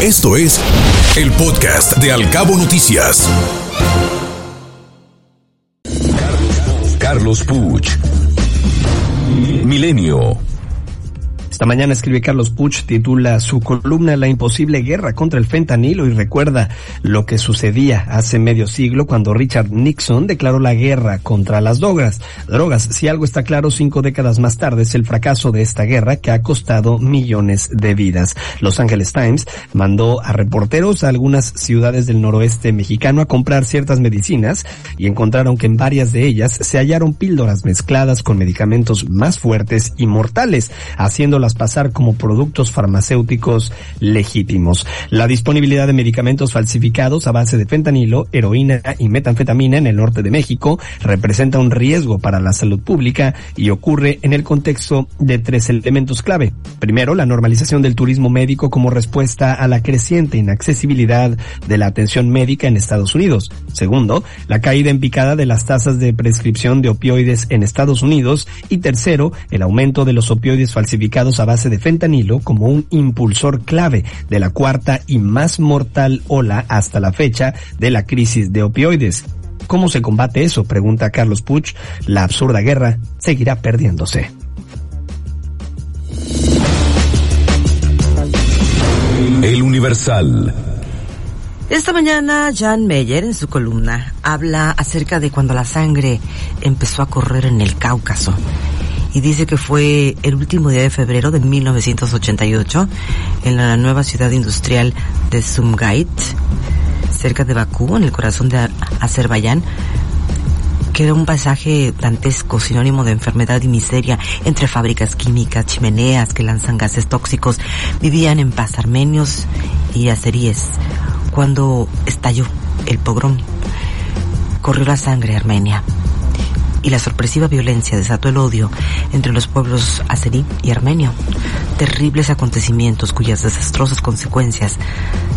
Esto es el podcast de Alcabo Noticias. Carlos Puch. Milenio. Esta mañana escribe Carlos Puch, titula su columna La imposible guerra contra el fentanilo y recuerda lo que sucedía hace medio siglo cuando Richard Nixon declaró la guerra contra las drogas. Drogas, si algo está claro cinco décadas más tarde es el fracaso de esta guerra que ha costado millones de vidas. Los Angeles Times mandó a reporteros a algunas ciudades del noroeste mexicano a comprar ciertas medicinas y encontraron que en varias de ellas se hallaron píldoras mezcladas con medicamentos más fuertes y mortales, haciendo pasar como productos farmacéuticos legítimos. La disponibilidad de medicamentos falsificados a base de fentanilo, heroína y metanfetamina en el norte de México representa un riesgo para la salud pública y ocurre en el contexto de tres elementos clave. Primero, la normalización del turismo médico como respuesta a la creciente inaccesibilidad de la atención médica en Estados Unidos. Segundo, la caída en picada de las tasas de prescripción de opioides en Estados Unidos. Y tercero, el aumento de los opioides falsificados a base de fentanilo como un impulsor clave de la cuarta y más mortal ola hasta la fecha de la crisis de opioides. ¿Cómo se combate eso? Pregunta Carlos Puch. La absurda guerra seguirá perdiéndose. El Universal. Esta mañana Jan Meyer en su columna habla acerca de cuando la sangre empezó a correr en el Cáucaso y dice que fue el último día de febrero de 1988 en la nueva ciudad industrial de Sumgait, cerca de Bakú, en el corazón de Azerbaiyán, que era un pasaje dantesco, sinónimo de enfermedad y miseria entre fábricas químicas, chimeneas que lanzan gases tóxicos. Vivían en paz armenios y azeríes. Cuando estalló el pogrom, corrió la sangre Armenia y la sorpresiva violencia desató el odio entre los pueblos azerí y armenio. Terribles acontecimientos cuyas desastrosas consecuencias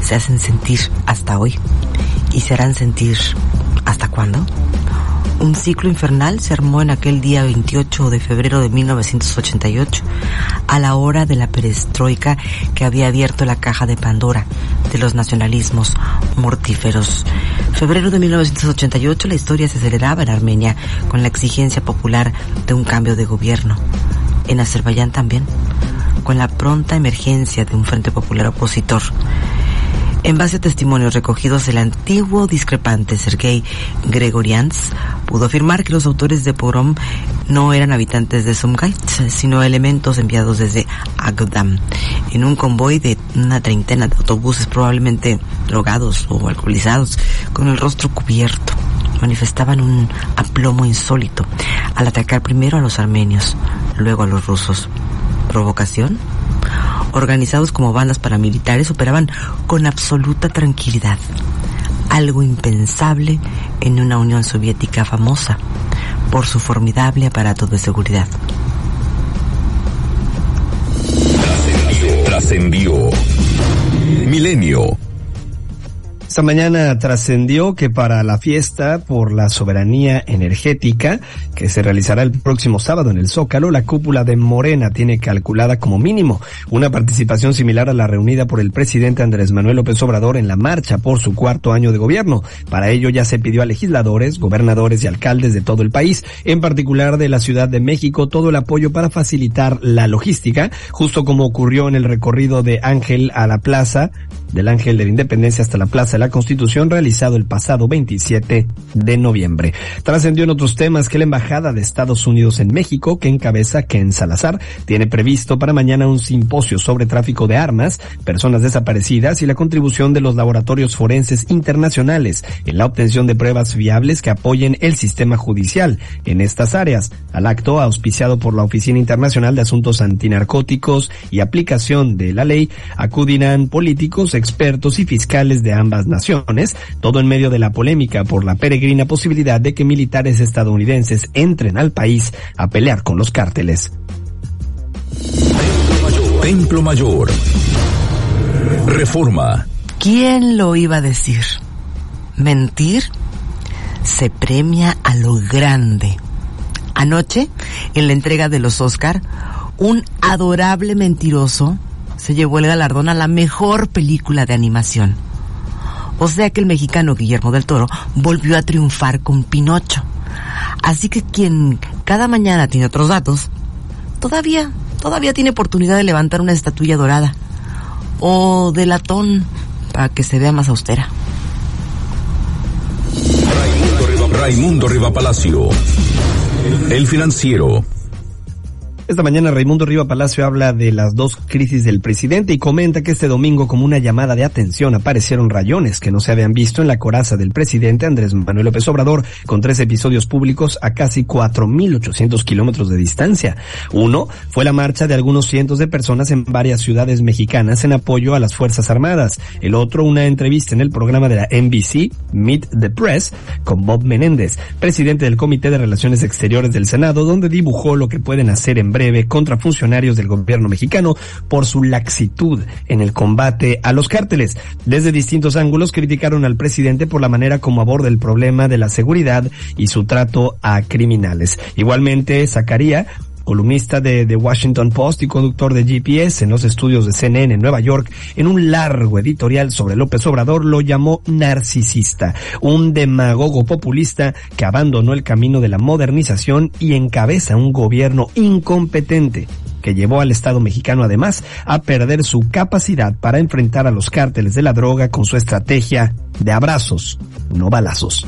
se hacen sentir hasta hoy y se harán sentir hasta cuándo. Un ciclo infernal se armó en aquel día 28 de febrero de 1988, a la hora de la perestroika que había abierto la caja de Pandora de los nacionalismos mortíferos. Febrero de 1988 la historia se aceleraba en Armenia con la exigencia popular de un cambio de gobierno. En Azerbaiyán también, con la pronta emergencia de un frente popular opositor. En base a testimonios recogidos, el antiguo discrepante Sergei Gregorians pudo afirmar que los autores de pogrom no eran habitantes de Sumgait, sino elementos enviados desde Agdam en un convoy de una treintena de autobuses probablemente drogados o alcoholizados con el rostro cubierto. Manifestaban un aplomo insólito al atacar primero a los armenios, luego a los rusos. ¿Provocación? Organizados como bandas paramilitares, operaban con absoluta tranquilidad, algo impensable en una Unión Soviética famosa por su formidable aparato de seguridad. Trascendió. Milenio esta mañana trascendió que para la fiesta por la soberanía energética que se realizará el próximo sábado en el Zócalo, la cúpula de Morena tiene calculada como mínimo una participación similar a la reunida por el presidente Andrés Manuel López Obrador en la marcha por su cuarto año de gobierno. Para ello ya se pidió a legisladores, gobernadores y alcaldes de todo el país, en particular de la Ciudad de México, todo el apoyo para facilitar la logística, justo como ocurrió en el recorrido de Ángel a la plaza del Ángel de la Independencia hasta la Plaza de la Constitución realizado el pasado 27 de noviembre. Trascendió en otros temas que la Embajada de Estados Unidos en México, que encabeza Ken Salazar, tiene previsto para mañana un simposio sobre tráfico de armas, personas desaparecidas y la contribución de los laboratorios forenses internacionales en la obtención de pruebas fiables que apoyen el sistema judicial en estas áreas. Al acto, auspiciado por la Oficina Internacional de Asuntos Antinarcóticos y Aplicación de la Ley, acudirán políticos, expertos y fiscales de ambas naciones, todo en medio de la polémica por la peregrina posibilidad de que militares estadounidenses entren al país a pelear con los cárteles. Templo Mayor. Reforma. ¿Quién lo iba a decir? Mentir se premia a lo grande. Anoche, en la entrega de los Oscar, un adorable mentiroso se llevó el galardón a la mejor película de animación. O sea que el mexicano Guillermo del Toro volvió a triunfar con Pinocho. Así que quien cada mañana tiene otros datos, todavía, todavía tiene oportunidad de levantar una estatuilla dorada. O de latón, para que se vea más austera. Raimundo Riva Palacio. El financiero. Esta mañana Raimundo Riva Palacio habla de las dos crisis del presidente y comenta que este domingo como una llamada de atención aparecieron rayones que no se habían visto en la coraza del presidente Andrés Manuel López Obrador con tres episodios públicos a casi 4.800 kilómetros de distancia. Uno fue la marcha de algunos cientos de personas en varias ciudades mexicanas en apoyo a las Fuerzas Armadas. El otro una entrevista en el programa de la NBC, Meet the Press, con Bob Menéndez, presidente del Comité de Relaciones Exteriores del Senado, donde dibujó lo que pueden hacer en breve contra funcionarios del gobierno mexicano por su laxitud en el combate a los cárteles. Desde distintos ángulos criticaron al presidente por la manera como aborda el problema de la seguridad y su trato a criminales. Igualmente, Zacarías columnista de The Washington Post y conductor de GPS en los estudios de CNN en Nueva York, en un largo editorial sobre López Obrador lo llamó narcisista, un demagogo populista que abandonó el camino de la modernización y encabeza un gobierno incompetente que llevó al Estado mexicano además a perder su capacidad para enfrentar a los cárteles de la droga con su estrategia de abrazos, no balazos.